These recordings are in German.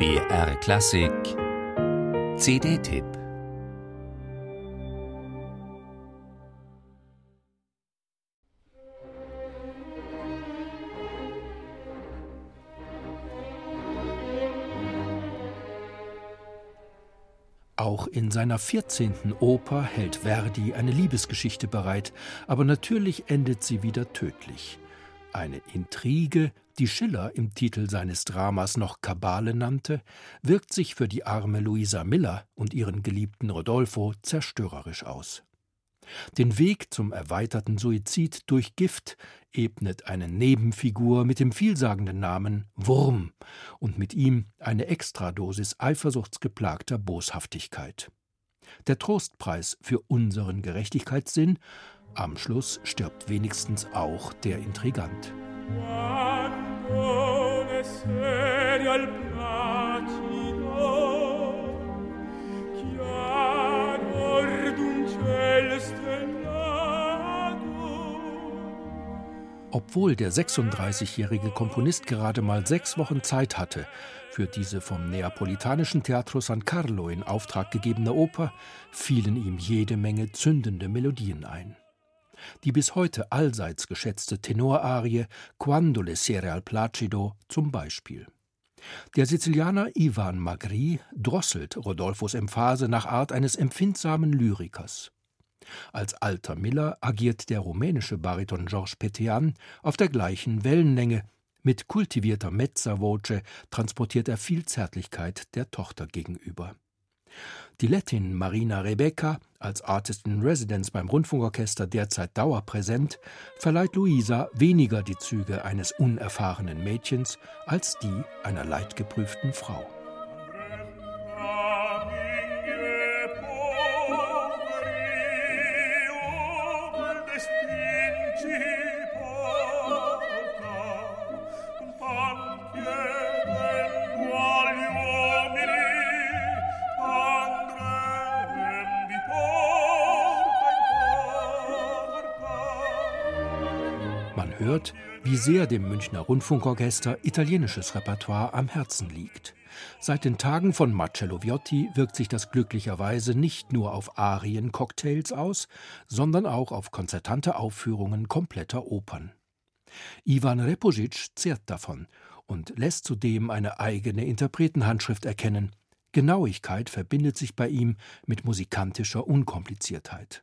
BR Klassik CD-Tipp Auch in seiner 14. Oper hält Verdi eine Liebesgeschichte bereit, aber natürlich endet sie wieder tödlich. Eine Intrige, die Schiller im Titel seines Dramas noch Kabale nannte, wirkt sich für die arme Luisa Miller und ihren geliebten Rodolfo zerstörerisch aus. Den Weg zum erweiterten Suizid durch Gift ebnet eine Nebenfigur mit dem vielsagenden Namen Wurm und mit ihm eine Extradosis eifersuchtsgeplagter Boshaftigkeit. Der Trostpreis für unseren Gerechtigkeitssinn am Schluss stirbt wenigstens auch der Intrigant. Obwohl der 36-jährige Komponist gerade mal sechs Wochen Zeit hatte, für diese vom neapolitanischen Teatro San Carlo in Auftrag gegebene Oper, fielen ihm jede Menge zündende Melodien ein die bis heute allseits geschätzte Tenorarie Quando le sere al placido zum Beispiel. Der Sizilianer Ivan Magri drosselt Rodolfos Emphase nach Art eines empfindsamen Lyrikers. Als alter Miller agiert der rumänische Bariton Georges Petean auf der gleichen Wellenlänge. Mit kultivierter Mezzavoce transportiert er viel Zärtlichkeit der Tochter gegenüber. Die Lettin Marina Rebecca, als Artist in Residence beim Rundfunkorchester derzeit dauerpräsent, verleiht Luisa weniger die Züge eines unerfahrenen Mädchens als die einer leidgeprüften Frau. Man hört, wie sehr dem Münchner Rundfunkorchester italienisches Repertoire am Herzen liegt. Seit den Tagen von Marcello Viotti wirkt sich das glücklicherweise nicht nur auf Arien-Cocktails aus, sondern auch auf konzertante Aufführungen kompletter Opern. Ivan Reposic zehrt davon und lässt zudem eine eigene Interpretenhandschrift erkennen. Genauigkeit verbindet sich bei ihm mit musikantischer Unkompliziertheit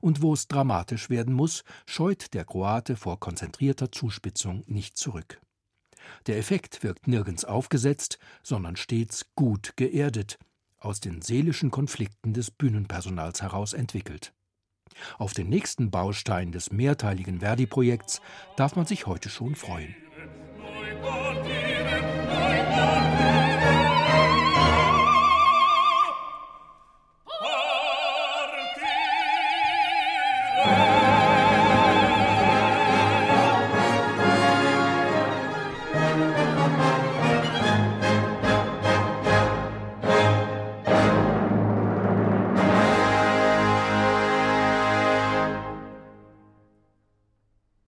und wo es dramatisch werden muss, scheut der Kroate vor konzentrierter Zuspitzung nicht zurück. Der Effekt wirkt nirgends aufgesetzt, sondern stets gut geerdet, aus den seelischen Konflikten des Bühnenpersonals heraus entwickelt. Auf den nächsten Baustein des mehrteiligen Verdi-Projekts darf man sich heute schon freuen.